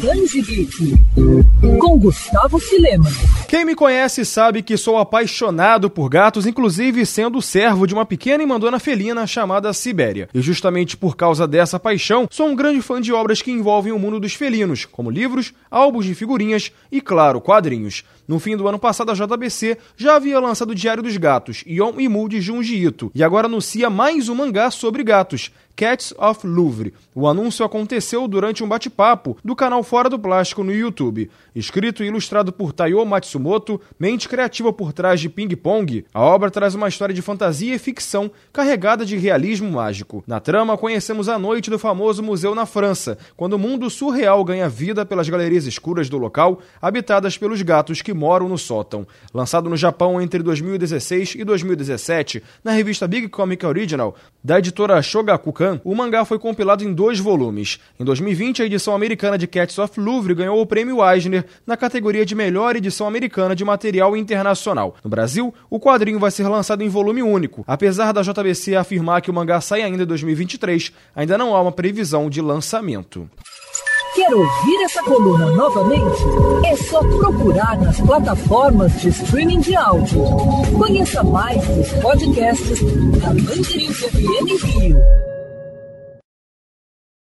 Danji Geek, com Gustavo Filema. Quem me conhece sabe que sou apaixonado por gatos, inclusive sendo servo de uma pequena e mandona felina chamada Sibéria. E justamente por causa dessa paixão, sou um grande fã de obras que envolvem o mundo dos felinos, como livros, álbuns de figurinhas e, claro, quadrinhos. No fim do ano passado, a JBC já havia lançado o Diário dos Gatos, Yon e Mu de Junji Ito, e agora anuncia mais um mangá sobre gatos, Cats of Louvre. O anúncio aconteceu durante um bate-papo do canal Fora do Plástico no YouTube. Escrito e ilustrado por Taiyo Matsumoto, mente criativa por trás de Ping Pong, a obra traz uma história de fantasia e ficção carregada de realismo mágico. Na trama, conhecemos a noite do famoso museu na França, quando o mundo surreal ganha vida pelas galerias escuras do local, habitadas pelos gatos que moram no sótão. Lançado no Japão entre 2016 e 2017, na revista Big Comic Original, da editora Shogakukan, o mangá foi compilado em dois volumes. Em 2020, a edição americana de Cats of Louvre ganhou o prêmio Eisner na categoria de melhor edição americana de material internacional. No Brasil, o quadrinho vai ser lançado em volume único. Apesar da JBC afirmar que o mangá sai ainda em 2023, ainda não há uma previsão de lançamento. Quer ouvir essa coluna novamente? É só procurar nas plataformas de streaming de áudio. Conheça mais dos podcasts da Mandirinhos FM Rio.